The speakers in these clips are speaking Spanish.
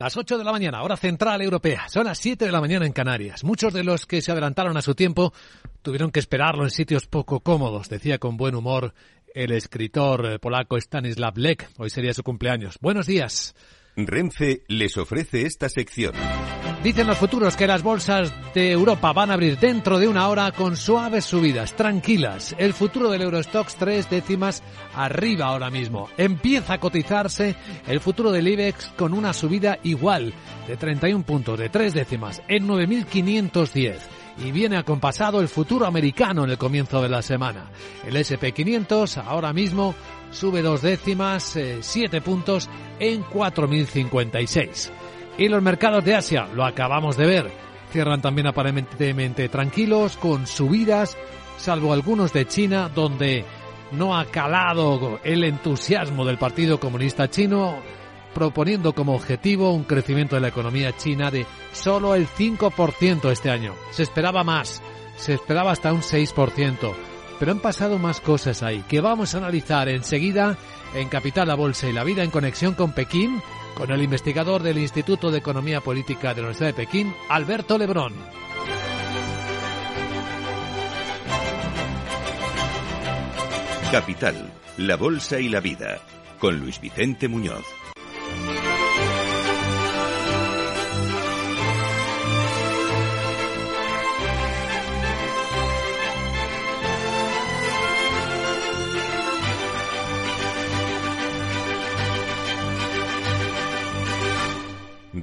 Las 8 de la mañana, hora central europea. Son las 7 de la mañana en Canarias. Muchos de los que se adelantaron a su tiempo tuvieron que esperarlo en sitios poco cómodos, decía con buen humor el escritor eh, polaco Stanislav Lek. Hoy sería su cumpleaños. Buenos días. Renfe les ofrece esta sección. Dicen los futuros que las bolsas de Europa van a abrir dentro de una hora con suaves subidas, tranquilas. El futuro del Eurostox tres décimas arriba ahora mismo. Empieza a cotizarse el futuro del IBEX con una subida igual de 31 puntos, de tres décimas, en 9.510 y viene acompasado el futuro americano en el comienzo de la semana. El SP500 ahora mismo sube dos décimas, eh, siete puntos en 4.056. Y los mercados de Asia, lo acabamos de ver, cierran también aparentemente tranquilos, con subidas, salvo algunos de China, donde no ha calado el entusiasmo del Partido Comunista Chino, proponiendo como objetivo un crecimiento de la economía china de solo el 5% este año. Se esperaba más, se esperaba hasta un 6%. Pero han pasado más cosas ahí que vamos a analizar enseguida en Capital, la Bolsa y la Vida en conexión con Pekín, con el investigador del Instituto de Economía Política de la Universidad de Pekín, Alberto Lebrón. Capital, la Bolsa y la Vida, con Luis Vicente Muñoz.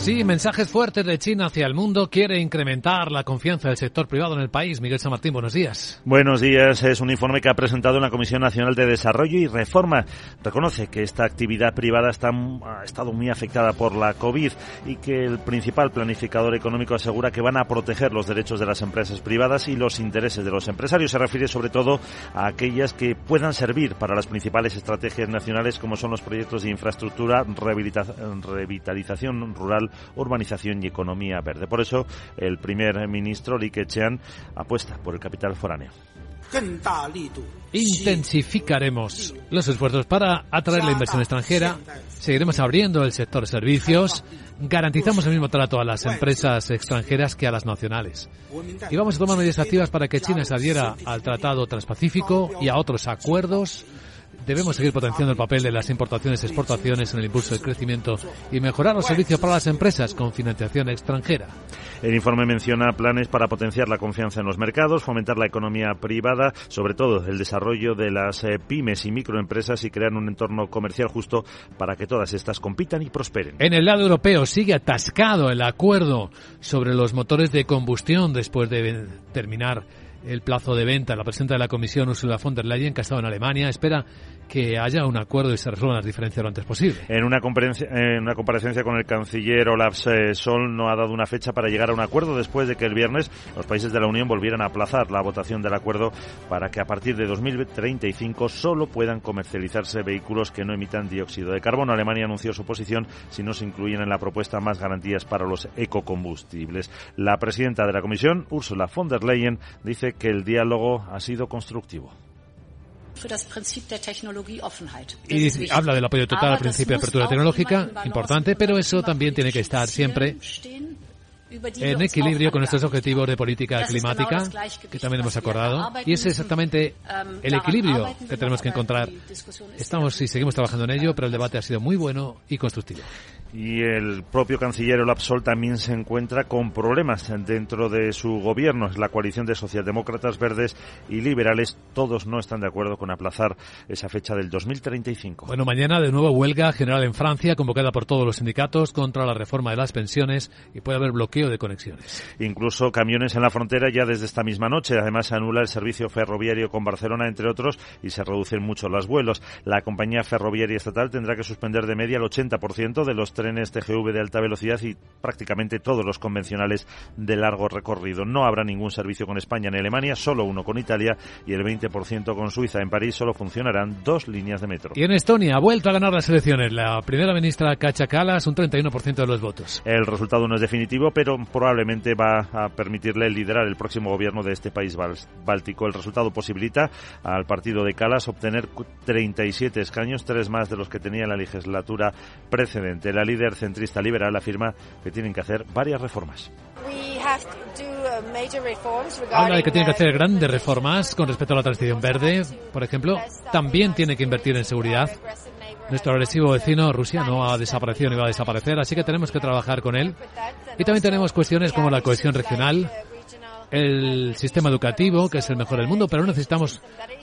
Sí, mensajes fuertes de China hacia el mundo. Quiere incrementar la confianza del sector privado en el país. Miguel San Martín, buenos días. Buenos días. Es un informe que ha presentado la Comisión Nacional de Desarrollo y Reforma. Reconoce que esta actividad privada está, ha estado muy afectada por la COVID y que el principal planificador económico asegura que van a proteger los derechos de las empresas privadas y los intereses de los empresarios. Se refiere sobre todo a aquellas que puedan servir para las principales estrategias nacionales como son los proyectos de infraestructura, revitalización rural urbanización y economía verde. Por eso, el primer ministro Li Keqiang apuesta por el capital foráneo. Intensificaremos los esfuerzos para atraer la inversión extranjera, seguiremos abriendo el sector servicios, garantizamos el mismo trato a las empresas extranjeras que a las nacionales. Y vamos a tomar medidas activas para que China se adhiera al Tratado Transpacífico y a otros acuerdos Debemos seguir potenciando el papel de las importaciones y exportaciones en el impulso del crecimiento y mejorar los servicios para las empresas con financiación extranjera. El informe menciona planes para potenciar la confianza en los mercados, fomentar la economía privada, sobre todo el desarrollo de las eh, pymes y microempresas y crear un entorno comercial justo para que todas estas compitan y prosperen. En el lado europeo sigue atascado el acuerdo sobre los motores de combustión después de terminar el plazo de venta. La presidenta de la Comisión, Ursula von der Leyen, que ha estado en Alemania, espera que haya un acuerdo y se resuelvan las diferencias lo antes posible. En una, en una comparecencia con el canciller Olaf Sol no ha dado una fecha para llegar a un acuerdo después de que el viernes los países de la Unión volvieran a aplazar la votación del acuerdo para que a partir de 2035 solo puedan comercializarse vehículos que no emitan dióxido de carbono. Alemania anunció su posición si no se incluyen en la propuesta más garantías para los ecocombustibles. La presidenta de la Comisión, Ursula von der Leyen, dice que el diálogo ha sido constructivo. Y habla del apoyo total al principio de apertura tecnológica, importante, pero eso también tiene que estar siempre en equilibrio con nuestros objetivos de política climática, que también hemos acordado. Y es exactamente ähm, el equilibrio que tenemos que encontrar. Estamos y seguimos trabajando en ello, pero el debate ha sido muy bueno y constructivo. Y el propio canciller Olaf Sol también se encuentra con problemas dentro de su gobierno. La coalición de socialdemócratas, verdes y liberales, todos no están de acuerdo con aplazar esa fecha del 2035. Bueno, mañana de nuevo huelga general en Francia, convocada por todos los sindicatos contra la reforma de las pensiones y puede haber bloqueo de conexiones. Incluso camiones en la frontera ya desde esta misma noche. Además, se anula el servicio ferroviario con Barcelona, entre otros, y se reducen mucho los vuelos. La compañía ferroviaria estatal tendrá que suspender de media el 80% de los trenes TGV de alta velocidad y prácticamente todos los convencionales de largo recorrido. No habrá ningún servicio con España en Alemania, solo uno con Italia y el 20% con Suiza. En París solo funcionarán dos líneas de metro. Y en Estonia ha vuelto a ganar las elecciones. La primera ministra Kacha Kallas, un 31% de los votos. El resultado no es definitivo, pero probablemente va a permitirle liderar el próximo gobierno de este país báltico. El resultado posibilita al partido de Kallas obtener 37 escaños, tres más de los que tenía en la legislatura precedente. La líder centrista liberal afirma que tienen que hacer varias reformas. Habla de que tiene que hacer grandes reformas con respecto a la transición verde, por ejemplo. También tiene que invertir en seguridad. Nuestro agresivo vecino, Rusia, no ha desaparecido ni va a desaparecer, así que tenemos que trabajar con él. Y también tenemos cuestiones como la cohesión regional, el sistema educativo, que es el mejor del mundo, pero necesitamos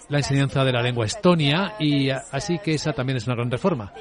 la enseñanza de la lengua estonia y así que esa también es una gran reforma.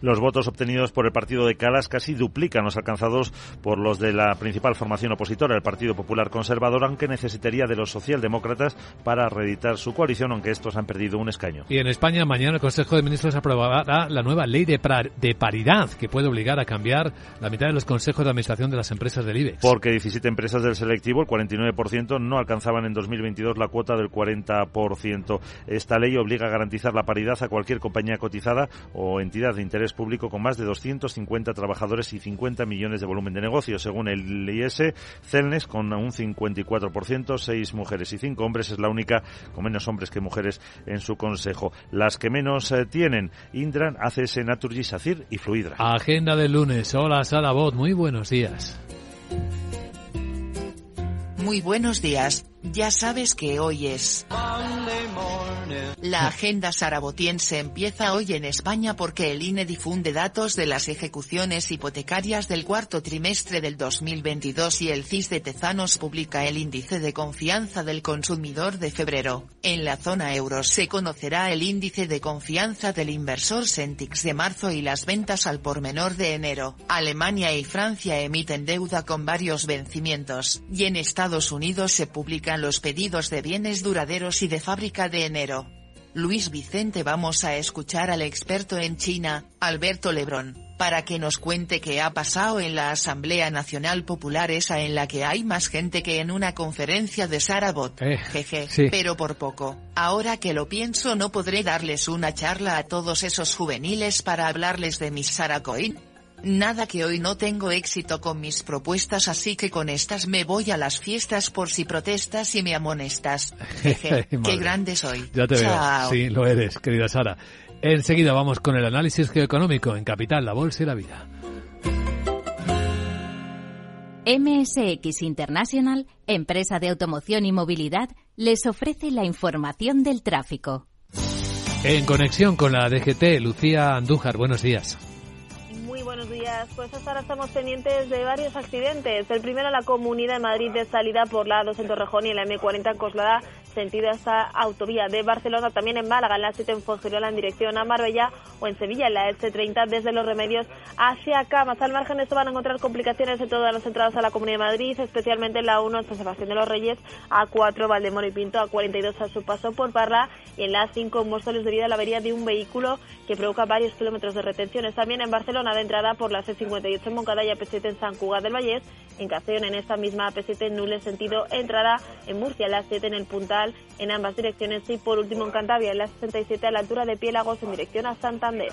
Los votos obtenidos por el partido de Calas casi duplican los alcanzados por los de la principal formación opositora, el Partido Popular Conservador, aunque necesitaría de los socialdemócratas para reeditar su coalición, aunque estos han perdido un escaño. Y en España, mañana el Consejo de Ministros aprobará la nueva ley de, de paridad que puede obligar a cambiar la mitad de los consejos de administración de las empresas del IBEX. Porque 17 empresas del selectivo, el 49%, no alcanzaban en 2022 la cuota del 40%. Esta ley obliga a garantizar la paridad a cualquier compañía cotizada o entidad de interés público con más de 250 trabajadores y 50 millones de volumen de negocio. Según el IS, Celnes con un 54%, seis mujeres y cinco hombres, es la única con menos hombres que mujeres en su consejo. Las que menos eh, tienen, Indran, ACS, Naturgy, SACIR y Fluidra. Agenda del lunes. Hola, Sara Bot. Muy buenos días. Muy buenos días. Ya sabes que hoy es... La agenda sarabotiense empieza hoy en España porque el INE difunde datos de las ejecuciones hipotecarias del cuarto trimestre del 2022 y el CIS de Tezanos publica el índice de confianza del consumidor de febrero. En la zona euro se conocerá el índice de confianza del inversor Sentix de marzo y las ventas al por menor de enero. Alemania y Francia emiten deuda con varios vencimientos, y en Estados Unidos se los pedidos de bienes duraderos y de fábrica de enero. Luis Vicente vamos a escuchar al experto en China, Alberto Lebrón, para que nos cuente qué ha pasado en la Asamblea Nacional Popular esa en la que hay más gente que en una conferencia de Sarabot. Eh, Jeje, sí. pero por poco. Ahora que lo pienso no podré darles una charla a todos esos juveniles para hablarles de mis Saracoin. Nada que hoy no tengo éxito con mis propuestas así que con estas me voy a las fiestas por si protestas y me amonestas. Jeje, qué grande soy. Ya te Chao. veo. Sí, lo eres, querida Sara. Enseguida vamos con el análisis geoeconómico en Capital, la Bolsa y la Vida. MSX International, empresa de automoción y movilidad, les ofrece la información del tráfico. En conexión con la DGT, Lucía Andújar, buenos días. Buenos días. Pues hasta ahora estamos pendientes de varios accidentes. El primero la Comunidad de Madrid de salida por la A2 en Torrejón y la M40 en Coslada, sentido esta autovía de Barcelona, también en Málaga, en la 7 en Fuengirola en dirección a Marbella o en Sevilla, en la S30 desde Los Remedios hacia Camas. Al margen de esto van a encontrar complicaciones en todas las entradas a la Comunidad de Madrid, especialmente en la 1 en San Sebastián de los Reyes, A4 Valdemoro y Pinto, A42 a su paso por Parla y en la 5 en Móstoles debido a la avería de un vehículo que provoca varios kilómetros de retenciones. También en Barcelona de entrada por la C58 en Moncada y AP7 en San Cugat del Vallés, en Castellón en esta misma AP7 en sentido entrada. En Murcia, la 7 en el Puntal en ambas direcciones. Y por último en Cantabria en la 67 a la altura de Piélagos en dirección a Santander.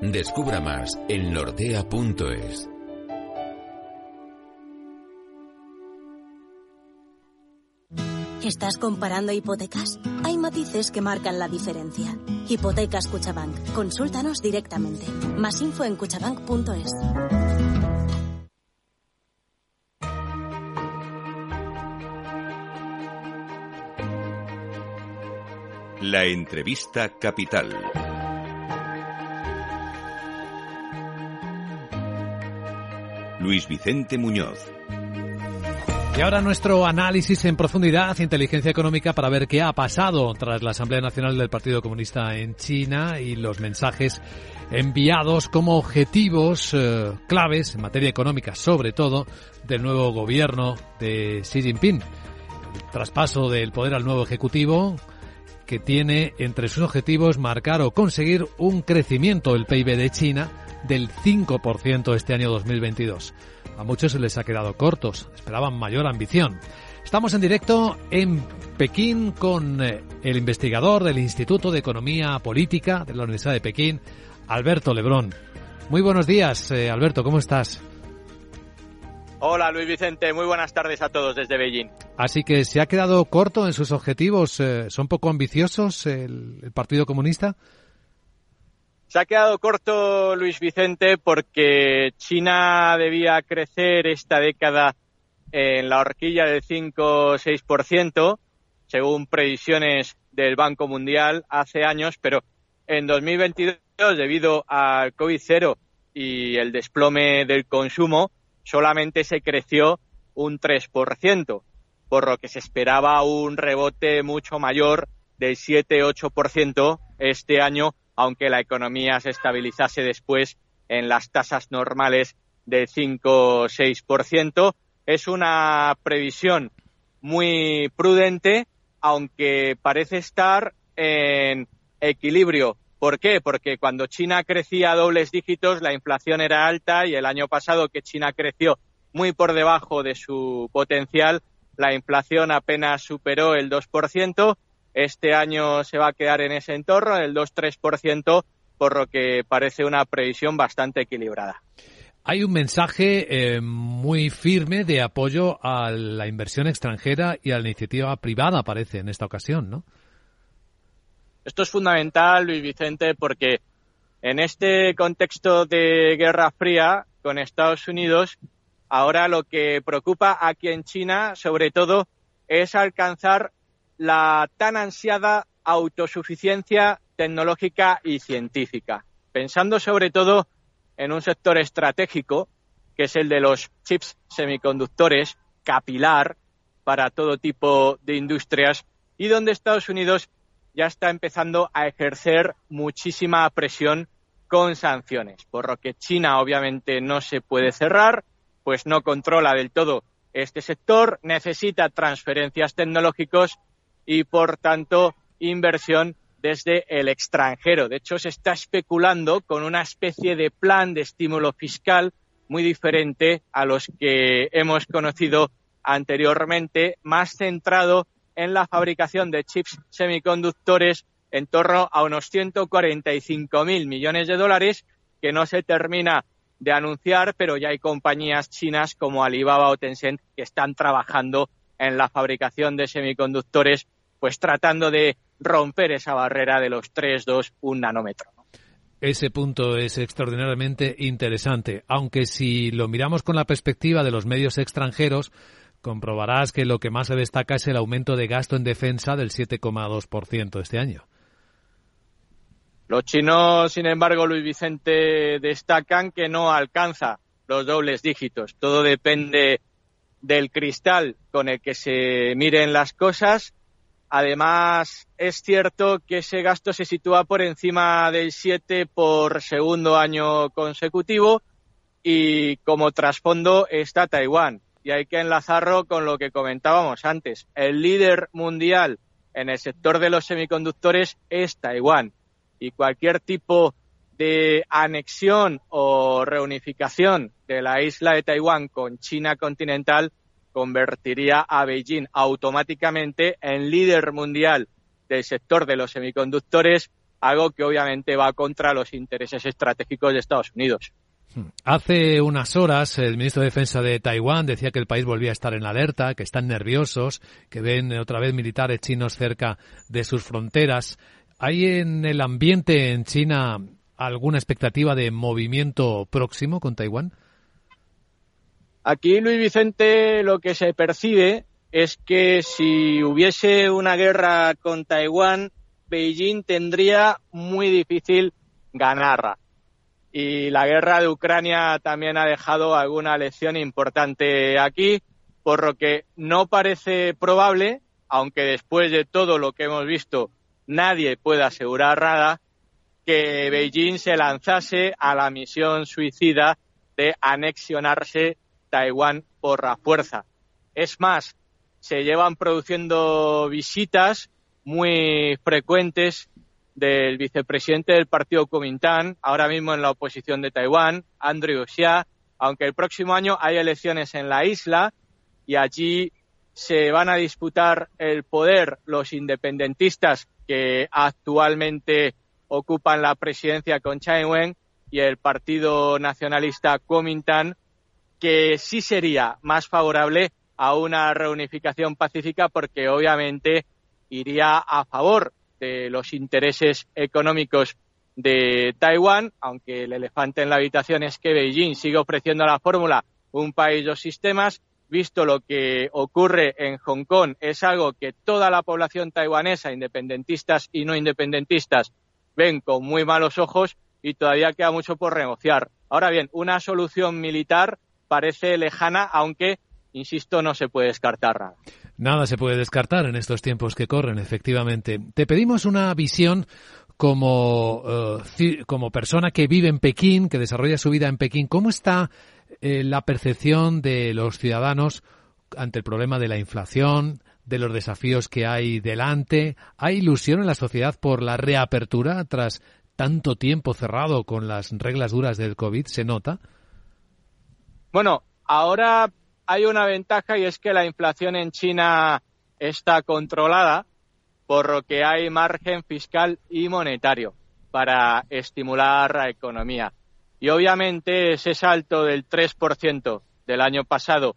Descubra más en nordea.es. ¿Estás comparando hipotecas? Hay matices que marcan la diferencia. Hipotecas Cuchabank. Consúltanos directamente. Más info en cuchabank.es. La entrevista capital. Luis Vicente Muñoz. Y ahora nuestro análisis en profundidad, inteligencia económica, para ver qué ha pasado tras la Asamblea Nacional del Partido Comunista en China y los mensajes enviados como objetivos eh, claves en materia económica, sobre todo del nuevo gobierno de Xi Jinping. Traspaso del poder al nuevo Ejecutivo, que tiene entre sus objetivos marcar o conseguir un crecimiento del PIB de China del 5% este año 2022. A muchos se les ha quedado cortos, esperaban mayor ambición. Estamos en directo en Pekín con eh, el investigador del Instituto de Economía Política de la Universidad de Pekín, Alberto Lebrón. Muy buenos días, eh, Alberto, ¿cómo estás? Hola Luis Vicente, muy buenas tardes a todos desde Beijing. Así que se ha quedado corto en sus objetivos, eh, ¿son poco ambiciosos el, el Partido Comunista? Se ha quedado corto Luis Vicente porque China debía crecer esta década en la horquilla del 5 6%, según previsiones del Banco Mundial hace años, pero en 2022, debido al COVID-0 y el desplome del consumo, solamente se creció un 3%, por lo que se esperaba un rebote mucho mayor del 7-8% este año, aunque la economía se estabilizase después en las tasas normales de 5-6%. Es una previsión muy prudente, aunque parece estar en equilibrio. ¿Por qué? Porque cuando China crecía a dobles dígitos, la inflación era alta y el año pasado que China creció muy por debajo de su potencial, la inflación apenas superó el 2%. Este año se va a quedar en ese entorno, el 2-3%, por lo que parece una previsión bastante equilibrada. Hay un mensaje eh, muy firme de apoyo a la inversión extranjera y a la iniciativa privada, parece, en esta ocasión, ¿no? Esto es fundamental, Luis Vicente, porque en este contexto de Guerra Fría con Estados Unidos, ahora lo que preocupa aquí en China, sobre todo, es alcanzar la tan ansiada autosuficiencia tecnológica y científica, pensando sobre todo en un sector estratégico, que es el de los chips semiconductores, capilar para todo tipo de industrias, y donde Estados Unidos ya está empezando a ejercer muchísima presión con sanciones, por lo que China obviamente no se puede cerrar, pues no controla del todo este sector, necesita transferencias tecnológicas y, por tanto, inversión desde el extranjero. De hecho, se está especulando con una especie de plan de estímulo fiscal muy diferente a los que hemos conocido anteriormente, más centrado en la fabricación de chips semiconductores en torno a unos 145.000 millones de dólares que no se termina de anunciar, pero ya hay compañías chinas como Alibaba o Tencent que están trabajando en la fabricación de semiconductores, pues tratando de romper esa barrera de los 3, 2, 1 nanómetro. Ese punto es extraordinariamente interesante, aunque si lo miramos con la perspectiva de los medios extranjeros, comprobarás que lo que más se destaca es el aumento de gasto en defensa del 7,2% este año. Los chinos, sin embargo, Luis Vicente, destacan que no alcanza los dobles dígitos. Todo depende del cristal con el que se miren las cosas. Además, es cierto que ese gasto se sitúa por encima del 7 por segundo año consecutivo y como trasfondo está Taiwán. Y hay que enlazarlo con lo que comentábamos antes. El líder mundial en el sector de los semiconductores es Taiwán y cualquier tipo de anexión o reunificación de la isla de Taiwán con China continental convertiría a Beijing automáticamente en líder mundial del sector de los semiconductores, algo que obviamente va contra los intereses estratégicos de Estados Unidos. Hace unas horas el ministro de Defensa de Taiwán decía que el país volvía a estar en alerta, que están nerviosos, que ven otra vez militares chinos cerca de sus fronteras. ¿Hay en el ambiente en China alguna expectativa de movimiento próximo con Taiwán? Aquí, Luis Vicente, lo que se percibe es que si hubiese una guerra con Taiwán, Beijing tendría muy difícil ganarla. Y la guerra de Ucrania también ha dejado alguna lección importante aquí, por lo que no parece probable, aunque después de todo lo que hemos visto nadie puede asegurar nada que Beijing se lanzase a la misión suicida de anexionarse Taiwán por la fuerza. Es más, se llevan produciendo visitas muy frecuentes del vicepresidente del partido Kuomintang, ahora mismo en la oposición de Taiwán, Andrew Xia, aunque el próximo año hay elecciones en la isla y allí se van a disputar el poder los independentistas que actualmente ocupan la presidencia con Chai Wen y el Partido Nacionalista Kuomintang, que sí sería más favorable a una reunificación pacífica porque obviamente iría a favor de los intereses económicos de Taiwán, aunque el elefante en la habitación es que Beijing sigue ofreciendo la fórmula un país, dos sistemas, visto lo que ocurre en Hong Kong, es algo que toda la población taiwanesa, independentistas y no independentistas, ven con muy malos ojos y todavía queda mucho por negociar. Ahora bien, una solución militar parece lejana, aunque, insisto, no se puede descartar nada. Nada se puede descartar en estos tiempos que corren, efectivamente. Te pedimos una visión como, eh, como persona que vive en Pekín, que desarrolla su vida en Pekín. ¿Cómo está eh, la percepción de los ciudadanos ante el problema de la inflación, de los desafíos que hay delante. ¿Hay ilusión en la sociedad por la reapertura tras tanto tiempo cerrado con las reglas duras del COVID? ¿Se nota? Bueno, ahora hay una ventaja y es que la inflación en China está controlada, por lo que hay margen fiscal y monetario para estimular la economía. Y obviamente ese salto del 3% del año pasado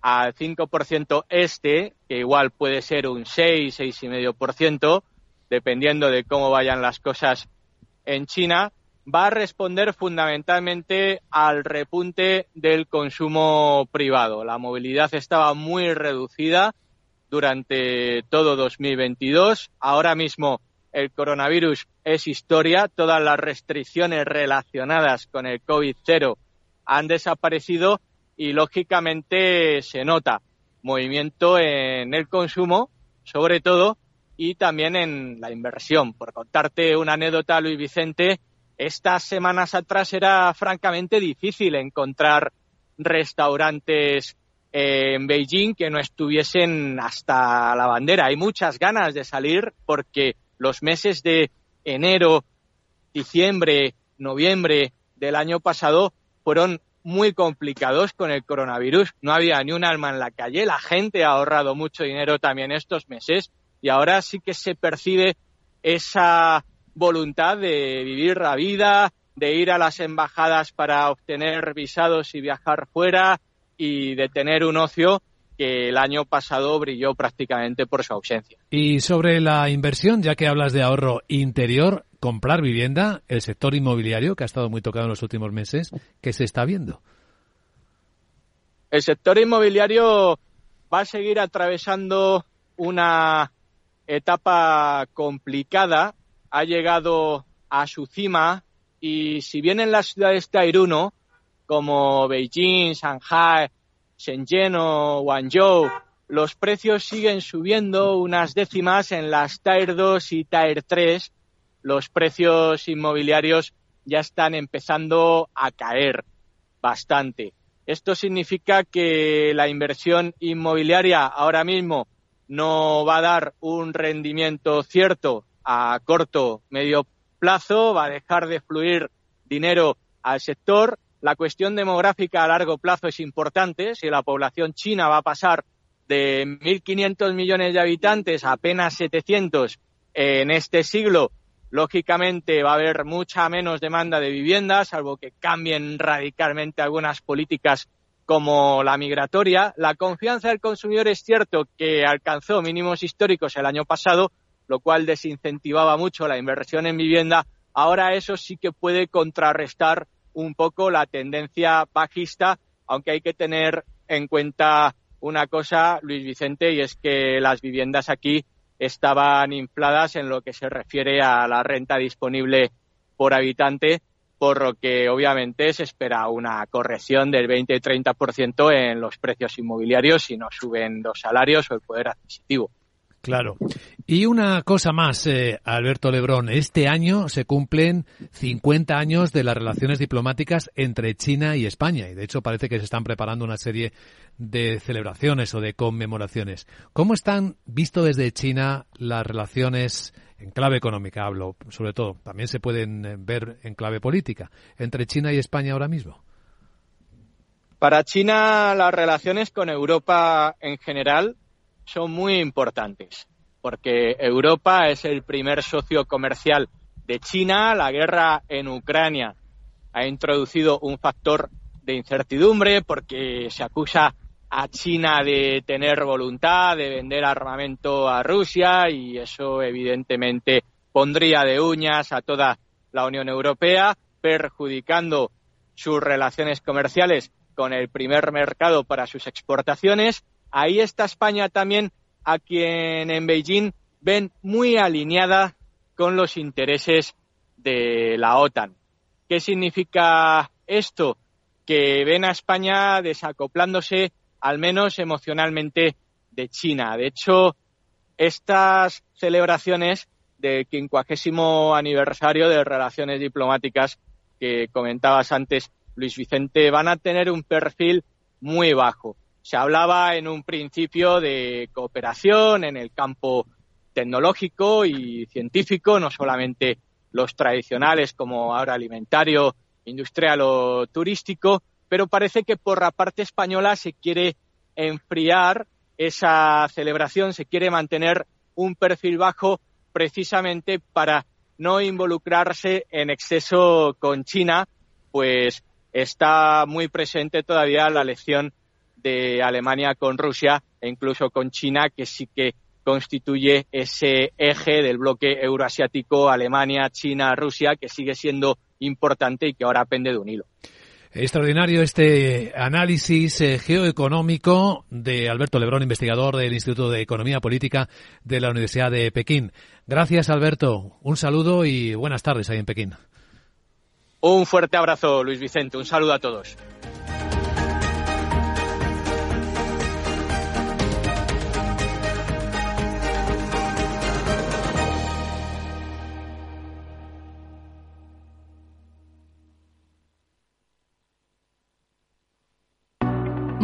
al 5% este, que igual puede ser un 6, 6,5%, dependiendo de cómo vayan las cosas en China, va a responder fundamentalmente al repunte del consumo privado. La movilidad estaba muy reducida durante todo 2022. Ahora mismo el coronavirus es historia, todas las restricciones relacionadas con el COVID-0 han desaparecido y lógicamente se nota movimiento en el consumo, sobre todo, y también en la inversión. Por contarte una anécdota, Luis Vicente, estas semanas atrás era francamente difícil encontrar restaurantes en Beijing que no estuviesen hasta la bandera. Hay muchas ganas de salir porque los meses de enero, diciembre, noviembre del año pasado fueron muy complicados con el coronavirus. No había ni un alma en la calle. La gente ha ahorrado mucho dinero también estos meses y ahora sí que se percibe esa voluntad de vivir la vida, de ir a las embajadas para obtener visados y viajar fuera y de tener un ocio que el año pasado brilló prácticamente por su ausencia. Y sobre la inversión, ya que hablas de ahorro interior, comprar vivienda, el sector inmobiliario, que ha estado muy tocado en los últimos meses, ¿qué se está viendo? El sector inmobiliario va a seguir atravesando una etapa complicada. Ha llegado a su cima y si bien en las ciudades Tairuno, como Beijing, Shanghai, Shenzhen o Guangzhou, los precios siguen subiendo unas décimas en las Tier 2 y Tier 3. Los precios inmobiliarios ya están empezando a caer bastante. Esto significa que la inversión inmobiliaria ahora mismo no va a dar un rendimiento cierto a corto, medio plazo, va a dejar de fluir dinero al sector. La cuestión demográfica a largo plazo es importante. Si la población china va a pasar de 1.500 millones de habitantes a apenas 700 en este siglo, lógicamente va a haber mucha menos demanda de viviendas, salvo que cambien radicalmente algunas políticas como la migratoria. La confianza del consumidor es cierto que alcanzó mínimos históricos el año pasado, lo cual desincentivaba mucho la inversión en vivienda. Ahora eso sí que puede contrarrestar un poco la tendencia bajista, aunque hay que tener en cuenta una cosa, Luis Vicente, y es que las viviendas aquí estaban infladas en lo que se refiere a la renta disponible por habitante, por lo que obviamente se espera una corrección del 20 y 30% en los precios inmobiliarios si no suben los salarios o el poder adquisitivo. Claro. Y una cosa más, eh, Alberto Lebrón. Este año se cumplen 50 años de las relaciones diplomáticas entre China y España. Y de hecho parece que se están preparando una serie de celebraciones o de conmemoraciones. ¿Cómo están, visto desde China, las relaciones en clave económica hablo, sobre todo, también se pueden eh, ver en clave política, entre China y España ahora mismo? Para China las relaciones con Europa en general son muy importantes, porque Europa es el primer socio comercial de China. La guerra en Ucrania ha introducido un factor de incertidumbre porque se acusa a China de tener voluntad de vender armamento a Rusia y eso evidentemente pondría de uñas a toda la Unión Europea, perjudicando sus relaciones comerciales con el primer mercado para sus exportaciones ahí está España también, a quien en Beijing ven muy alineada con los intereses de la OTAN. ¿Qué significa esto? Que ven a España desacoplándose, al menos emocionalmente, de China. De hecho, estas celebraciones del quincuagésimo aniversario de relaciones diplomáticas que comentabas antes, Luis Vicente, van a tener un perfil muy bajo. Se hablaba en un principio de cooperación en el campo tecnológico y científico, no solamente los tradicionales como ahora alimentario, industrial o turístico, pero parece que por la parte española se quiere enfriar esa celebración, se quiere mantener un perfil bajo precisamente para no involucrarse en exceso con China, pues está muy presente todavía la lección de Alemania con Rusia e incluso con China, que sí que constituye ese eje del bloque euroasiático Alemania, China, Rusia, que sigue siendo importante y que ahora pende de un hilo. Extraordinario este análisis eh, geoeconómico de Alberto Lebrón, investigador del Instituto de Economía Política de la Universidad de Pekín. Gracias, Alberto. Un saludo y buenas tardes ahí en Pekín. Un fuerte abrazo, Luis Vicente. Un saludo a todos.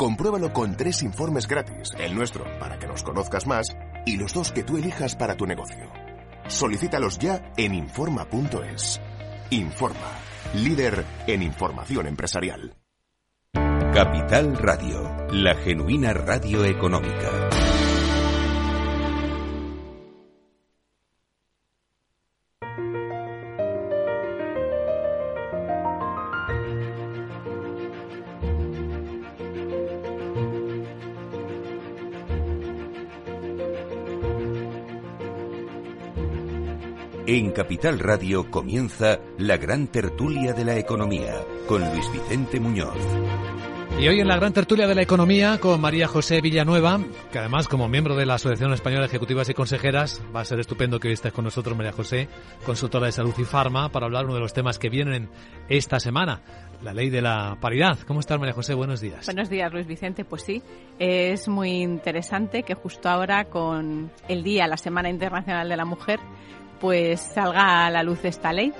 Compruébalo con tres informes gratis, el nuestro para que nos conozcas más y los dos que tú elijas para tu negocio. Solicítalos ya en Informa.es. Informa, líder en información empresarial. Capital Radio, la genuina radio económica. En Capital Radio comienza la gran tertulia de la economía con Luis Vicente Muñoz. Y hoy en la gran tertulia de la economía con María José Villanueva, que además como miembro de la Asociación Española de Ejecutivas y Consejeras, va a ser estupendo que hoy estés con nosotros, María José, consultora de salud y farma, para hablar uno de los temas que vienen esta semana, la ley de la paridad. ¿Cómo estás, María José? Buenos días. Buenos días, Luis Vicente. Pues sí, es muy interesante que justo ahora, con el día, la Semana Internacional de la Mujer, pues salga a la luz esta ley.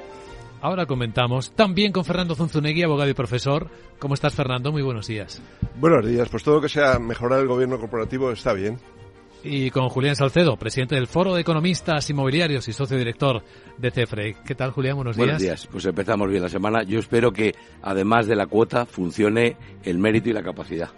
Ahora comentamos también con Fernando Zunzunegui, abogado y profesor. ¿Cómo estás, Fernando? Muy buenos días. Buenos días. Pues todo lo que sea mejorar el gobierno corporativo está bien. Y con Julián Salcedo, presidente del Foro de Economistas Inmobiliarios y socio director de CEFRE. ¿Qué tal, Julián? Buenos días. Buenos días. Pues empezamos bien la semana. Yo espero que, además de la cuota, funcione el mérito y la capacidad.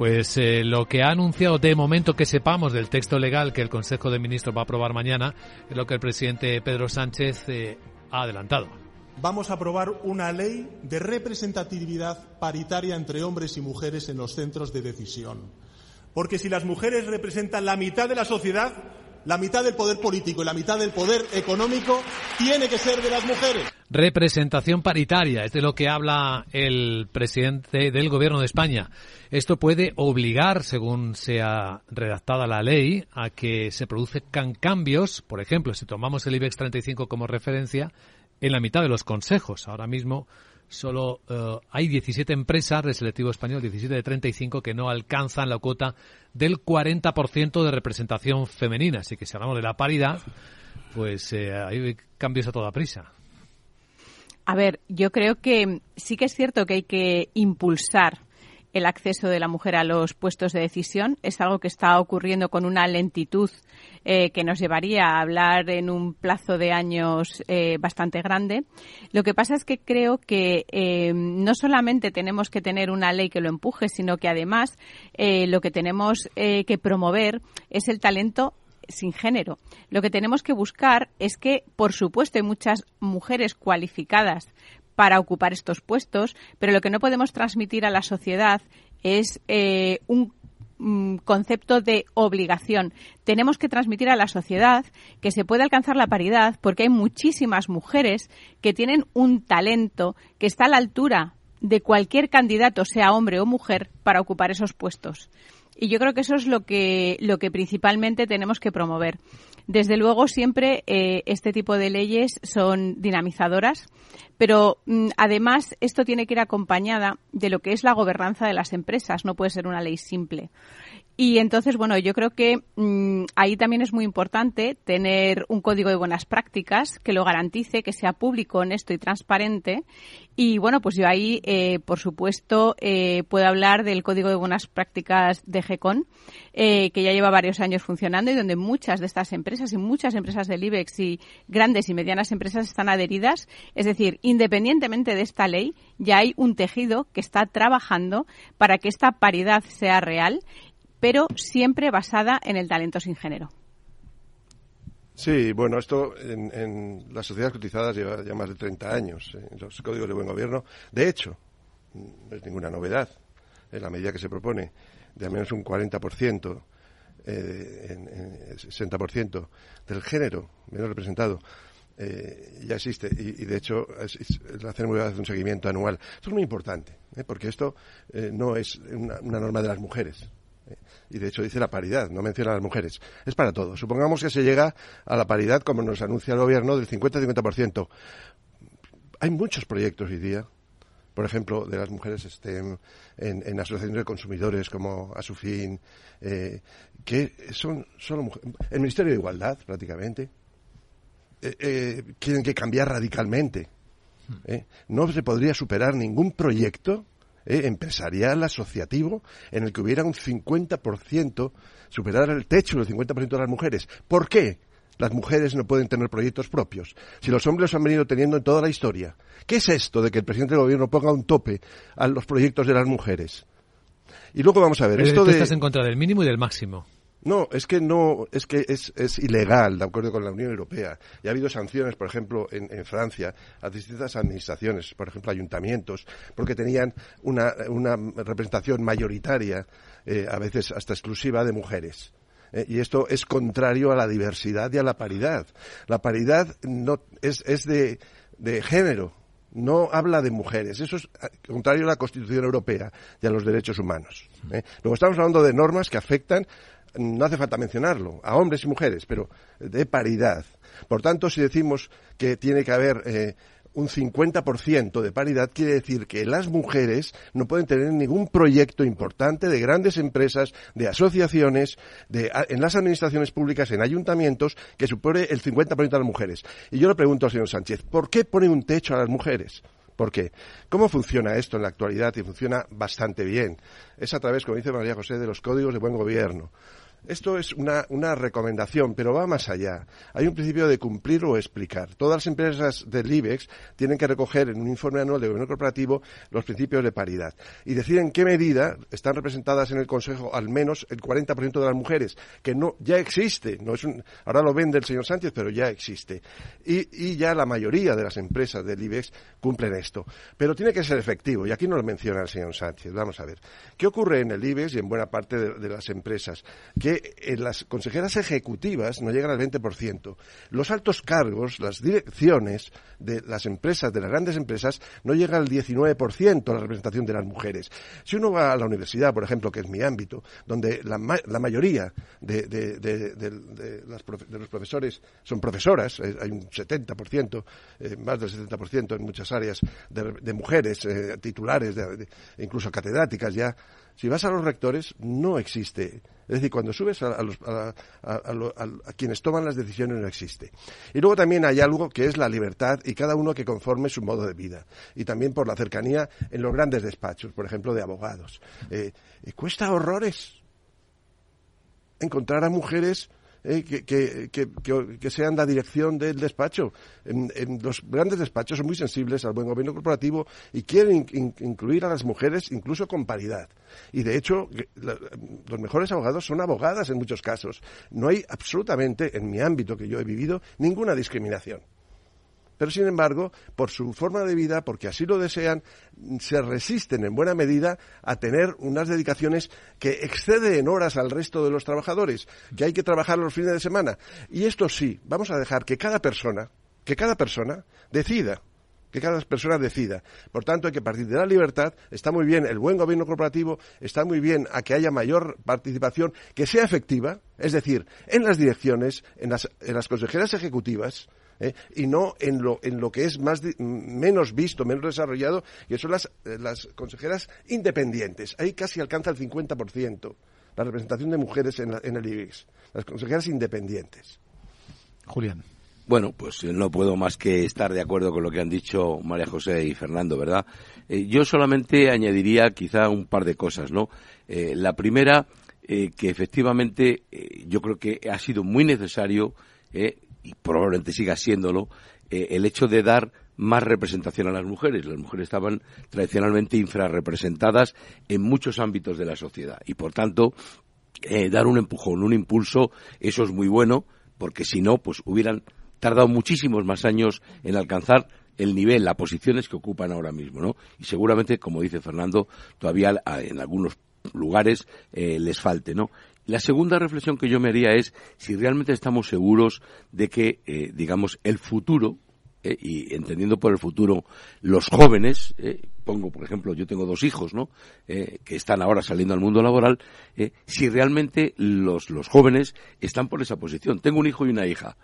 Pues eh, lo que ha anunciado de momento que sepamos del texto legal que el Consejo de Ministros va a aprobar mañana es lo que el presidente Pedro Sánchez eh, ha adelantado. Vamos a aprobar una ley de representatividad paritaria entre hombres y mujeres en los centros de decisión. Porque si las mujeres representan la mitad de la sociedad, la mitad del poder político y la mitad del poder económico tiene que ser de las mujeres. Representación paritaria, es de lo que habla el presidente del Gobierno de España. Esto puede obligar, según sea redactada la ley, a que se produzcan cambios, por ejemplo, si tomamos el IBEX 35 como referencia, en la mitad de los consejos. Ahora mismo solo eh, hay 17 empresas del selectivo español, 17 de 35, que no alcanzan la cuota del 40% de representación femenina. Así que si hablamos de la paridad, pues eh, hay cambios a toda prisa. A ver, yo creo que sí que es cierto que hay que impulsar el acceso de la mujer a los puestos de decisión. Es algo que está ocurriendo con una lentitud eh, que nos llevaría a hablar en un plazo de años eh, bastante grande. Lo que pasa es que creo que eh, no solamente tenemos que tener una ley que lo empuje, sino que además lo que tenemos que promover es el talento sin género. Lo que tenemos que buscar es que, por supuesto, hay muchas mujeres cualificadas para ocupar estos puestos, pero lo que no podemos transmitir a la sociedad es eh, un mm, concepto de obligación. Tenemos que transmitir a la sociedad que se puede alcanzar la paridad porque hay muchísimas mujeres que tienen un talento que está a la altura de cualquier candidato, sea hombre o mujer, para ocupar esos puestos. Y yo creo que eso es lo que, lo que principalmente tenemos que promover. Desde luego, siempre eh, este tipo de leyes son dinamizadoras, pero mm, además esto tiene que ir acompañada de lo que es la gobernanza de las empresas. No puede ser una ley simple. Y entonces, bueno, yo creo que mm, ahí también es muy importante tener un código de buenas prácticas que lo garantice, que sea público, honesto y transparente. Y bueno, pues yo ahí, eh, por supuesto, eh, puedo hablar del código de buenas prácticas de GECON, eh, que ya lleva varios años funcionando y donde muchas de estas empresas y muchas empresas del IBEX y grandes y medianas empresas están adheridas. Es decir, independientemente de esta ley, ya hay un tejido que está trabajando para que esta paridad sea real pero siempre basada en el talento sin género. Sí, bueno, esto en, las sociedades cotizadas lleva ya más de 30 años, en los códigos de buen gobierno. De hecho, no es ninguna novedad, en la medida que se propone de al menos un 40%, eh, en, 60% del género menos representado, eh, ya existe y, de hecho es, la CNMV hace un seguimiento anual. Esto es muy importante, ¿eh? porque esto eh, no es una, norma de las mujeres, Y de hecho dice la paridad, no menciona a las mujeres. Es para todo. Supongamos que se llega a la paridad, como nos anuncia el gobierno, del 50-50%. Hay muchos proyectos hoy día por ejemplo, de las mujeres estén en, asociaciones de consumidores como Asufin, eh, que son solo mujeres. El Ministerio de Igualdad, prácticamente, eh, eh, tienen que cambiar radicalmente. No se podría superar ningún proyecto empresarial, asociativo, en el que hubiera un 50%, superar el techo del 50% de las mujeres. ¿Por qué? las mujeres no pueden tener proyectos propios, si los hombres han venido teniendo en toda la historia. ¿Qué es esto de que el presidente del gobierno ponga un tope a los proyectos de las mujeres? Y luego vamos a ver, esto de... estás en contra del mínimo y del máximo. No, es que no, es que es, ilegal, de acuerdo con la Unión Europea. Y ha habido sanciones, por ejemplo, en, en Francia, a distintas administraciones, por ejemplo, ayuntamientos, porque tenían una, una representación mayoritaria, eh, a veces hasta exclusiva, de mujeres. Eh, y esto es contrario a la diversidad y a la paridad. La paridad no es, es de, de género, no habla de mujeres. Eso es eh, contrario a la Constitución Europea y a los derechos humanos. ¿eh? Luego estamos hablando de normas que afectan, no hace falta mencionarlo, a hombres y mujeres, pero de paridad. Por tanto, si decimos que tiene que haber eh, un 50% de paridad quiere decir que las mujeres no pueden tener ningún proyecto importante de grandes empresas, de asociaciones, de, en las administraciones públicas, en ayuntamientos, que supone el 50% de las mujeres. Y yo le pregunto al señor Sánchez, ¿por qué pone un techo a las mujeres? ¿Por qué? ¿Cómo funciona esto en la actualidad? Y funciona bastante bien. Es a través, como dice María José, de los códigos de buen gobierno. Esto es una, recomendación, pero va más allá. Hay un principio de cumplir o explicar. Todas las empresas del IBEX tienen que recoger en un informe anual de gobierno corporativo los principios de paridad y decir en qué medida están representadas en el Consejo al menos el 40% de las mujeres, que no ya existe. No es un, ahora lo vende el señor Sánchez, pero ya existe. Y, ya la mayoría de las empresas del IBEX cumplen esto. Pero tiene que ser efectivo, y aquí no lo menciona el señor Sánchez. Vamos a ver. ¿Qué ocurre en el IBEX y en buena parte de, las empresas? En las consejeras ejecutivas no llegan al 20%. Los altos cargos, las direcciones de las empresas, de las grandes empresas, no llegan al 19% la representación de las mujeres. Si uno va a la universidad, por ejemplo, que es mi ámbito, donde la, mayoría de, los profesores son profesoras, eh, hay un 70%, eh, más del 70% en muchas áreas de, mujeres eh, titulares, incluso catedráticas ya, si vas a los rectores, no existe. Es decir, cuando subes a, quienes toman las decisiones no existe. Y luego también hay algo que es la libertad y cada uno que conforme su modo de vida. Y también por la cercanía en los grandes despachos, por ejemplo, de abogados. Eh, cuesta horrores encontrar a mujeres eh, que, que, que, sean la dirección del despacho. Los grandes despachos son muy sensibles al buen gobierno corporativo y quieren incluir a las mujeres incluso con paridad. Y de hecho, los mejores abogados son abogadas en muchos casos. No hay absolutamente, en mi ámbito que yo he vivido, ninguna discriminación pero sin embargo, por su forma de vida, porque así lo desean, se resisten en buena medida a tener unas dedicaciones que exceden horas al resto de los trabajadores, que hay que trabajar los fines de semana. Y esto sí, vamos a dejar que cada persona, que cada persona decida que cada persona decida. Por tanto, hay que partir de la libertad. Está muy bien el buen gobierno corporativo, está muy bien a que haya mayor participación, que sea efectiva, es decir, en las direcciones, en las, en las consejeras ejecutivas, ¿eh? y no en lo, en lo que es más menos visto, menos desarrollado, y son las, eh, las consejeras independientes. Ahí casi alcanza el 50% la representación de mujeres en, en el IBEX, las consejeras independientes. Julián. Bueno, pues eh, no puedo más que estar de acuerdo con lo que han dicho María José y Fernando, ¿verdad? yo solamente añadiría quizá un par de cosas, ¿no? la primera, que efectivamente yo creo que ha sido muy necesario y probablemente siga siéndolo, eh, el hecho de dar más representación a las mujeres. Las mujeres estaban tradicionalmente infrarrepresentadas en muchos ámbitos de la sociedad y, por tanto, eh, dar un empujón, un impulso, eso es muy bueno, porque si no, pues hubieran tardado muchísimos más años en alcanzar el nivel, las posiciones que ocupan ahora mismo, ¿no? Y seguramente, como dice Fernando, todavía en algunos lugares eh, les falte, ¿no? La segunda reflexión que yo me haría es si realmente estamos seguros de que, eh, digamos, el futuro eh, y entendiendo por el futuro los jóvenes, eh, pongo por ejemplo, yo tengo dos hijos, ¿no? Que están ahora saliendo al mundo laboral, si realmente los, los jóvenes están por esa posición. Tengo un hijo y una hija.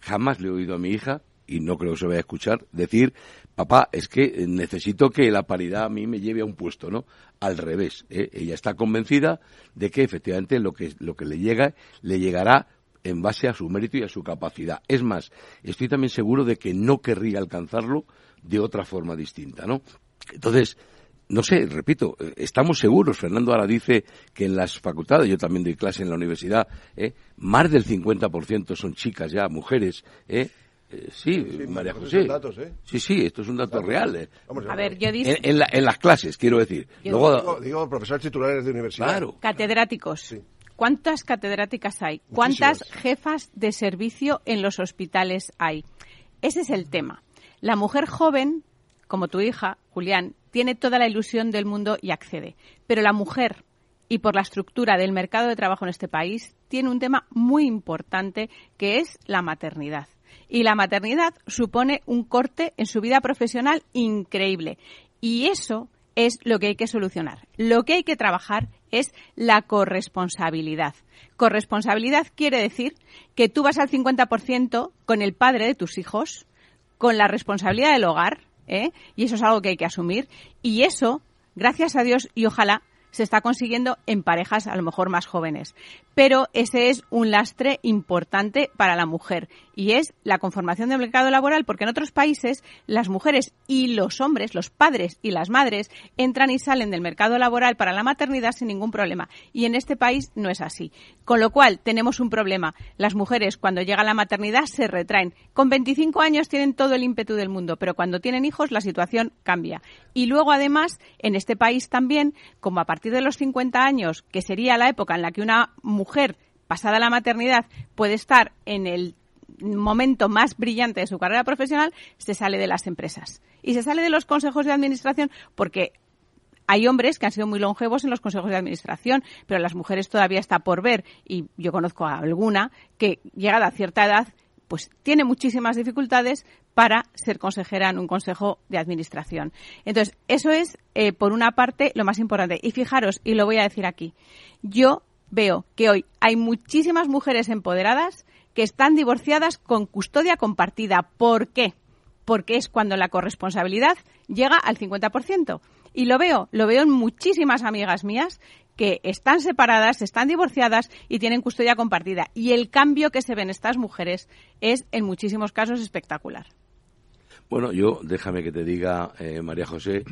Jamás le he oído a mi hija y no creo que se vaya a escuchar decir, papá, es que necesito que la paridad a mí me lleve a un puesto, ¿no? Al revés, ella está convencida de que efectivamente lo que, lo que le llega, le llegará en base a su mérito y a su capacidad. Es más, estoy también seguro de que no querría alcanzarlo de otra forma distinta, ¿no? Entonces, no sé, repito, eh, estamos seguros. Fernando ahora dice que en las facultades, yo también doy clase en la universidad, ¿eh? más del 50% son chicas ya, mujeres, ¿eh? Eh sí, María José. Sí, sí, esto es un dato real. A ver, yo digo... En, las clases, quiero decir. Luego... digo, profesores titulares de universidad. Claro. Catedráticos. ¿Cuántas catedráticas hay? ¿Cuántas jefas de servicio en los hospitales hay? Ese es el tema. La mujer joven, como tu hija, Julián, tiene toda la ilusión del mundo y accede. Pero la mujer, y por la estructura del mercado de trabajo en este país, tiene un tema muy importante que es la maternidad. Y la maternidad supone un corte en su vida profesional increíble. Y eso es lo que hay que solucionar. Lo que hay que trabajar es la corresponsabilidad. Corresponsabilidad quiere decir que tú vas al 50% con el padre de tus hijos, con la responsabilidad del hogar, ¿eh? y eso es algo que hay que asumir. Y eso, gracias a Dios y ojalá, se está consiguiendo en parejas a lo mejor más jóvenes. Pero ese es un lastre importante para la mujer y es la conformación del mercado laboral porque en otros países las mujeres y los hombres, los padres y las madres entran y salen del mercado laboral para la maternidad sin ningún problema y en este país no es así. Con lo cual tenemos un problema. Las mujeres cuando llega la maternidad se retraen. Con 25 años tienen todo el ímpetu del mundo, pero cuando tienen hijos la situación cambia. Y luego además en este país también, como a partir de los 50 años, que sería la época en la que una mujer pasada la maternidad puede estar en el momento más brillante de su carrera profesional, se sale de las empresas. Y se sale de los consejos de administración porque hay hombres que han sido muy longevos en los consejos de administración, pero las mujeres todavía está por ver, y yo conozco a alguna que llegada a cierta edad, pues tiene muchísimas dificultades para ser consejera en un consejo de administración. Entonces, eso es, eh, por una parte, lo más importante. Y fijaros, y lo voy a decir aquí, yo veo que hoy hay muchísimas mujeres empoderadas que están divorciadas con custodia compartida. ¿Por qué? Porque es cuando la corresponsabilidad llega al 50%. Y lo veo, lo veo en muchísimas amigas mías que están separadas, están divorciadas y tienen custodia compartida. Y el cambio que se ve en estas mujeres es en muchísimos casos espectacular. Bueno, yo déjame que te diga, eh, María José,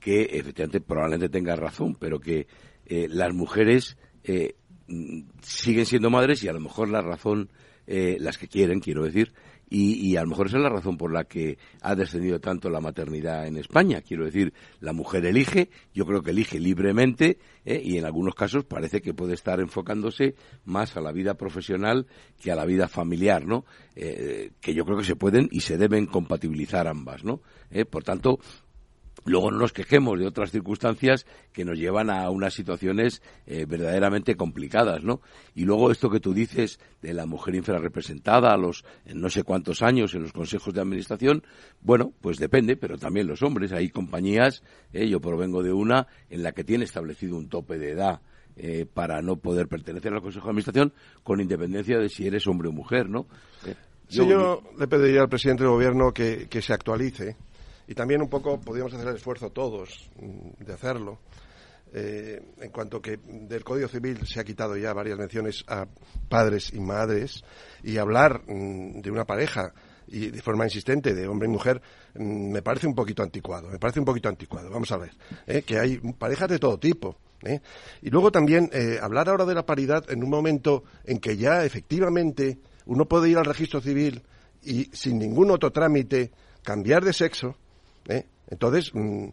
que efectivamente probablemente tengas razón, pero que eh, las mujeres eh, siguen siendo madres y a lo mejor la razón, las que quieren, quiero decir, y, y, a lo mejor esa es la razón por la que ha descendido tanto la maternidad en España. Quiero decir, la mujer elige, yo creo que elige libremente ¿eh? y en algunos casos parece que puede estar enfocándose más a la vida profesional que a la vida familiar, ¿no? Eh, que yo creo que se pueden y se deben compatibilizar ambas, ¿no? Eh, por tanto, Luego no nos quejemos de otras circunstancias que nos llevan a unas situaciones eh, verdaderamente complicadas, ¿no? Y luego esto que tú dices de la mujer infrarrepresentada a los no sé cuántos años en los consejos de administración, bueno, pues depende, pero también los hombres. Hay compañías, eh, yo provengo de una, en la que tiene establecido un tope de edad eh, para no poder pertenecer al consejo de administración con independencia de si eres hombre o mujer, ¿no? yo, yo, le pediría al presidente del gobierno que, que se actualice y también un poco podríamos hacer el esfuerzo todos mm, de hacerlo. Eh, en cuanto que del Código Civil se ha quitado ya varias menciones a padres y madres y hablar mm, de una pareja y de forma insistente de hombre y mujer mm, me parece un poquito anticuado, me parece un poquito anticuado. Vamos a ver, ¿eh? que hay parejas de todo tipo. ¿eh? Y luego también hablar ahora de la paridad en un momento en que ya efectivamente uno puede ir al registro civil y sin ningún otro trámite cambiar de sexo, ¿eh? Entonces, mm,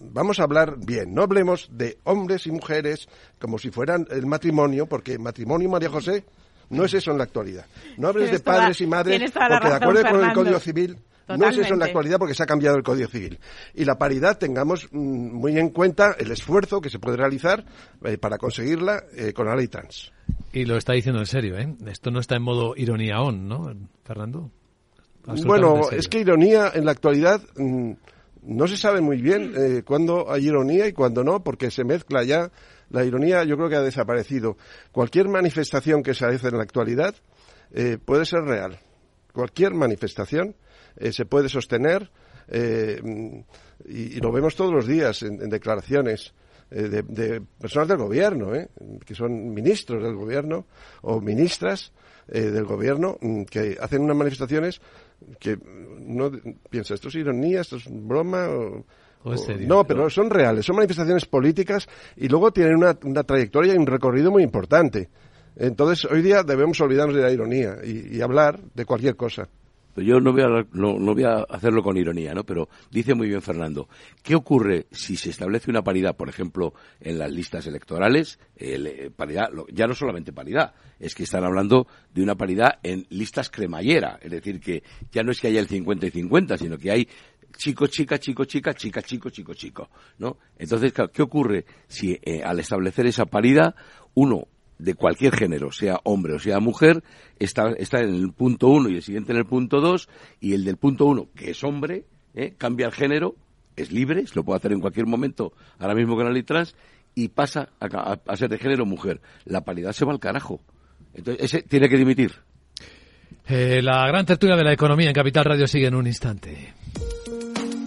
vamos a hablar bien, no hablemos de hombres y mujeres como si fueran el matrimonio, porque matrimonio, María José, no es eso en la actualidad. No hables de padres y madres, porque de acuerdo con el Código Civil, no es eso en la actualidad porque se ha cambiado el Código Civil. Y la paridad tengamos mm, muy en cuenta el esfuerzo que se puede realizar eh, para conseguirla eh, con la ley trans. Y lo está diciendo en serio, ¿eh? Esto no está en modo ironía on, ¿no, Fernando? Bueno, es que ironía en la actualidad mm, no se sabe muy bien eh, cuándo hay ironía y cuándo no, porque se mezcla ya. La ironía yo creo que ha desaparecido. Cualquier manifestación que se hace en la actualidad eh, puede ser real. Cualquier manifestación eh, se puede sostener eh, y, lo vemos todos los días en, declaraciones de, de, personas del gobierno, que son ministros del gobierno o ministras del gobierno mm, que hacen unas manifestaciones que no piensa esto es ironía, esto es broma o, no, pero son reales, son manifestaciones políticas y luego tienen una, una trayectoria y un recorrido muy importante. Entonces, hoy día debemos olvidarnos de la ironía y, hablar de cualquier cosa. Yo no voy, a, no, voy a hacerlo con ironía, ¿no? Pero dice muy bien Fernando, ¿qué ocurre si se establece una paridad, por ejemplo, en las listas electorales? Eh, paridad, ya no solamente paridad, es que están hablando de una paridad en listas cremallera, es decir, que ya no es que haya el 50 y 50, sino que hay chico, chica, chico, chica, chica, chico, chico, chico, ¿no? Entonces, ¿qué ocurre si eh, al establecer esa paridad, uno de cualquier género, sea hombre o sea mujer, está, está en el punto uno y el siguiente en el punto dos, y el del punto uno, que es hombre, ¿eh? cambia el género, es libre, se lo puede hacer en cualquier momento, ahora mismo con la ley trans, y pasa a, ser de género mujer. La paridad se va al carajo. Entonces, ese tiene que dimitir. Eh, la gran tertulia de la economía en Capital Radio sigue en un instante.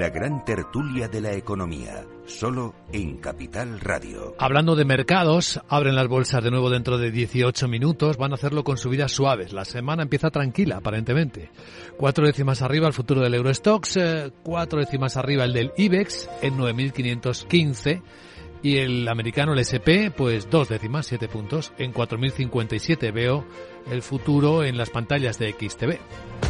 La gran tertulia de la economía, solo en Capital Radio. Hablando de mercados, abren las bolsas de nuevo dentro de 18 minutos, van a hacerlo con subidas suaves. La semana empieza tranquila, aparentemente. Cuatro décimas arriba el futuro del Eurostox, eh, cuatro décimas arriba el del IBEX en 9.515 y el americano, el SP, pues dos décimas, siete puntos, en 4.057. Veo el futuro en las pantallas de XTV.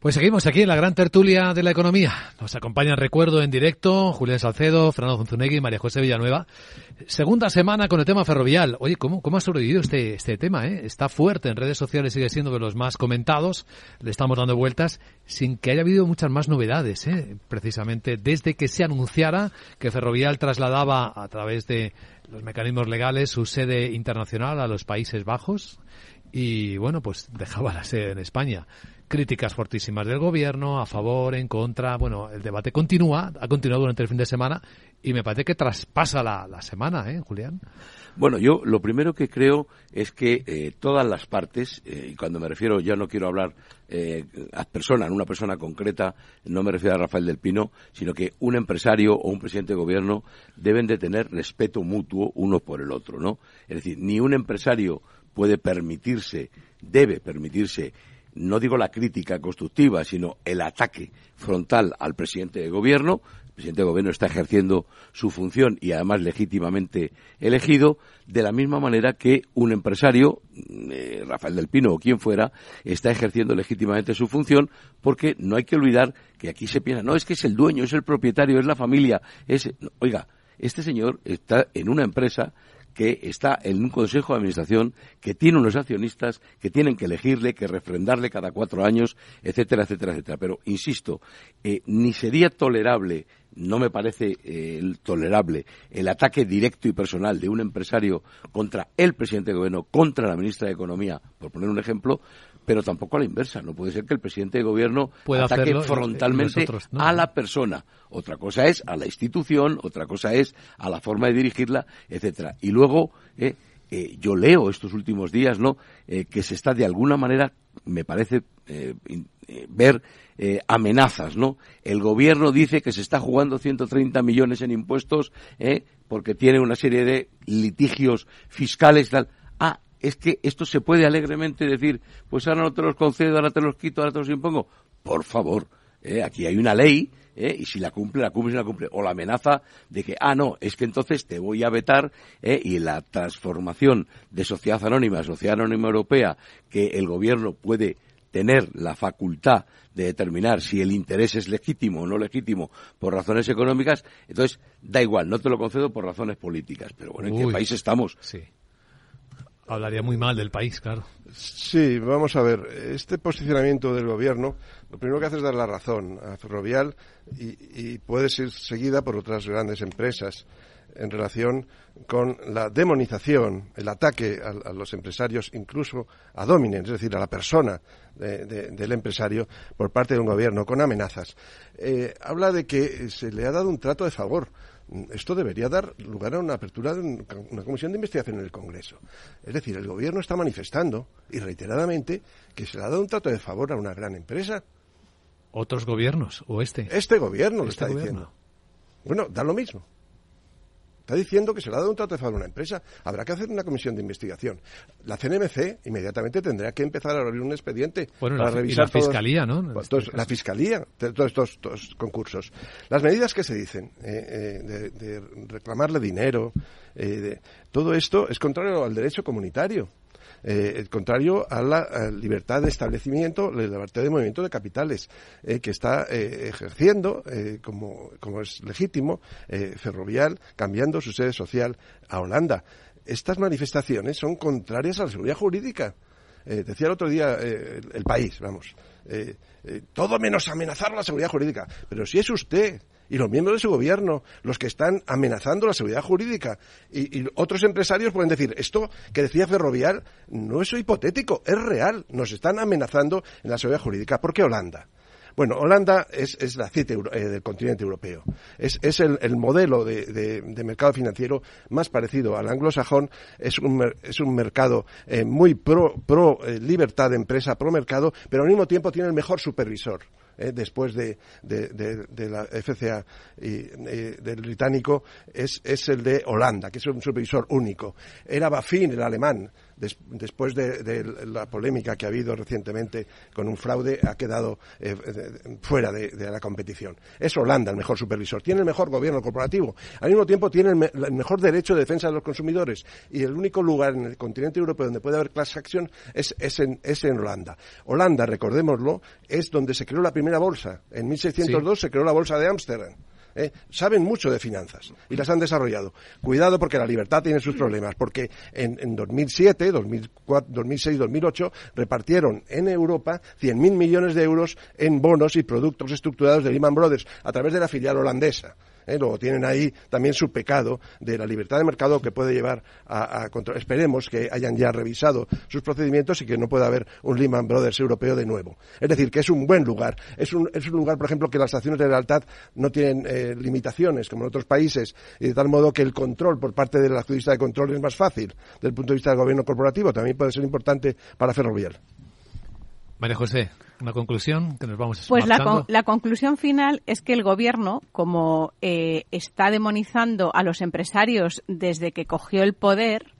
Pues seguimos aquí en la gran tertulia de la economía. Nos acompañan, recuerdo, en directo Julián Salcedo, Fernando Zunzunegui María José Villanueva. Segunda semana con el tema ferrovial. Oye, ¿cómo, cómo ha sobrevivido este, este tema? Eh? Está fuerte en redes sociales, sigue siendo de los más comentados. Le estamos dando vueltas sin que haya habido muchas más novedades, ¿eh? precisamente desde que se anunciara que Ferrovial trasladaba a través de los mecanismos legales su sede internacional a los Países Bajos y bueno, pues dejaba la sede en España críticas fortísimas del gobierno, a favor, en contra. Bueno, el debate continúa, ha continuado durante el fin de semana y me parece que traspasa la, semana, ¿eh, Julián? Bueno, yo lo primero que creo es que eh, todas las partes, eh, y cuando me refiero, ya no quiero hablar eh, a persona, en una persona concreta, no me refiero a Rafael del Pino, sino que un empresario o un presidente de gobierno deben de tener respeto mutuo uno por el otro, ¿no? Es decir, ni un empresario puede permitirse, debe permitirse no digo la crítica constructiva, sino el ataque frontal al presidente de gobierno, el presidente de gobierno está ejerciendo su función y además legítimamente elegido, de la misma manera que un empresario, eh, Rafael del Pino o quien fuera, está ejerciendo legítimamente su función, porque no hay que olvidar que aquí se piensa, no, es que es el dueño, es el propietario, es la familia, es, oiga, este señor está en una empresa que está en un consejo de administración, que tiene unos accionistas que tienen que elegirle, que refrendarle cada cuatro años, etcétera, etcétera, etcétera. Pero, insisto, eh, ni sería tolerable, no me parece eh, tolerable, el ataque directo y personal de un empresario contra el presidente de gobierno, contra la ministra de Economía, por poner un ejemplo, pero tampoco a la inversa. No puede ser que el presidente de gobierno ataque frontalmente a la persona. Otra cosa es a la institución, otra cosa es a la forma de dirigirla, etcétera. Y luego eh, eh, yo leo estos últimos días, ¿no? Eh, que se está de alguna manera, me parece ver amenazas, ¿no? El gobierno dice que se está jugando 130 millones en impuestos porque tiene una serie de litigios fiscales tal. Es que esto se puede alegremente decir, pues ahora no te los concedo, ahora te los quito, ahora te los impongo. Por favor, ¿eh? aquí hay una ley ¿eh? y si la cumple, la cumple, si la cumple. O la amenaza de que, ah, no, es que entonces te voy a vetar ¿eh? y la transformación de sociedad anónima, sociedad anónima europea, que el gobierno puede tener la facultad de determinar si el interés es legítimo o no legítimo por razones económicas, entonces da igual, no te lo concedo por razones políticas. Pero bueno, ¿en qué país estamos? Sí. Hablaría muy mal del país, claro. Sí, vamos a ver. Este posicionamiento del gobierno, lo primero que hace es dar la razón a Ferrovial y, puede ser seguida por otras grandes empresas en relación con la demonización, el ataque a, los empresarios, incluso a Dominen, es decir, a la persona del empresario por parte de un gobierno con amenazas. Eh, habla de que se le ha dado un trato de favor esto debería dar lugar a una apertura de una comisión de investigación en el Congreso. Es decir, el Gobierno está manifestando, y reiteradamente, que se le ha dado un trato de favor a una gran empresa. ¿Otros gobiernos o este? Este Gobierno lo ¿Este está diciendo. Bueno, da lo mismo. Está diciendo que se le ha dado un trato de favor a una empresa. Habrá que hacer una comisión de investigación. La CNMC inmediatamente tendrá que empezar a abrir un expediente para revisar. la fiscalía, ¿no? Este la fiscalía, de todos estos, concursos. Las medidas que se dicen eh, eh, de, reclamarle dinero, eh, todo esto es contrario al derecho comunitario eh, contrario a la libertad de establecimiento, la libertad de movimiento de capitales, eh, que está eh, ejerciendo, eh, como, como, es legítimo, Ferrovial, cambiando su sede social a Holanda. Estas manifestaciones son contrarias a la seguridad jurídica. decía el otro día el, país, vamos, todo menos amenazar la seguridad jurídica. Pero si es usted y los miembros de su gobierno los que están amenazando la seguridad jurídica. Y, otros empresarios pueden decir, esto que decía Ferrovial no es hipotético, es real. Nos están amenazando en la seguridad jurídica. ¿Por qué Holanda? Bueno, Holanda es, la CITE eh, del continente europeo. Es, el, modelo de, mercado financiero más parecido al anglosajón. Es un, es un mercado eh, muy pro, pro eh, libertad de empresa, pro mercado, pero al mismo tiempo tiene el mejor supervisor. Eh, después de, la FCA y, del británico es, es el de Holanda, que es un supervisor único. Era Bafin, el alemán, después de, la polémica que ha habido recientemente con un fraude, ha quedado eh, fuera de, la competición. Es Holanda el mejor supervisor. Tiene el mejor gobierno corporativo. Al mismo tiempo tiene el, mejor derecho de defensa de los consumidores. Y el único lugar en el continente europeo donde puede haber class action es, es, en, es en Holanda. Holanda, recordémoslo, es donde se creó la primera bolsa. En 1602 se creó la bolsa de Ámsterdam. ¿Eh? saben mucho de finanzas y las han desarrollado. Cuidado porque la libertad tiene sus problemas, porque en, en 2007, 2004, 2006, 2008 repartieron en Europa 100.000 millones de euros en bonos y productos estructurados de Lehman Brothers a través de la filial holandesa. ¿Eh? Luego tienen ahí también su pecado de la libertad de mercado que puede llevar a, control. Esperemos que hayan ya revisado sus procedimientos y que no pueda haber un Lehman Brothers europeo de nuevo. Es decir, que es un buen lugar. Es un, es un lugar, por ejemplo, que las estaciones de lealtad no tienen eh, limitaciones como en otros países y de tal modo que el control por parte del accionista de control es más fácil desde el punto de vista del gobierno corporativo. También puede ser importante para Ferrovial. María José, una conclusión que nos vamos Pues la, la, conclusión final es que el gobierno, como eh, está demonizando a los empresarios desde que cogió el poder,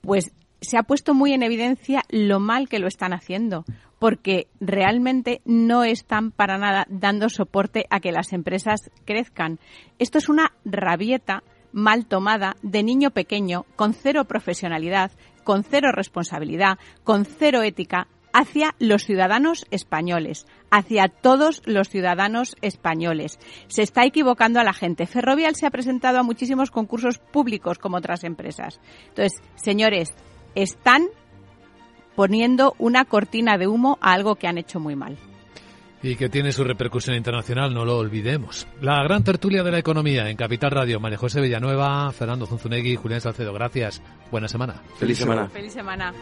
pues se ha puesto muy en evidencia lo mal que lo están haciendo, porque realmente no están para nada dando soporte a que las empresas crezcan. Esto es una rabieta mal tomada de niño pequeño, con cero profesionalidad, con cero responsabilidad, con cero ética, hacia los ciudadanos españoles, hacia todos los ciudadanos españoles. Se está equivocando a la gente. Ferrovial se ha presentado a muchísimos concursos públicos como otras empresas. Entonces, señores, están poniendo una cortina de humo a algo que han hecho muy mal. Y que tiene su repercusión internacional, no lo olvidemos. La gran tertulia de la economía en Capital Radio. María José Villanueva, Fernando Zunzunegui, Julián Salcedo. Gracias. Buena semana. Feliz semana. Feliz semana.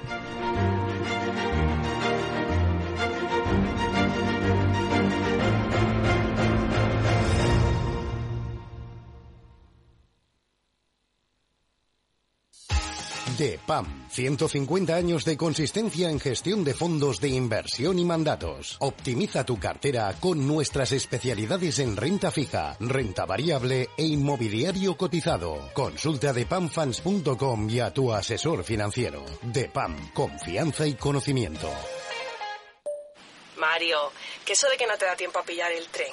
DEPAM, 150 años de consistencia en gestión de fondos de inversión y mandatos. Optimiza tu cartera con nuestras especialidades en renta fija, renta variable e inmobiliario cotizado. Consulta depamfans.com y a tu asesor financiero. DEPAM, confianza y conocimiento. Mario, que eso de que no te da tiempo a pillar el tren.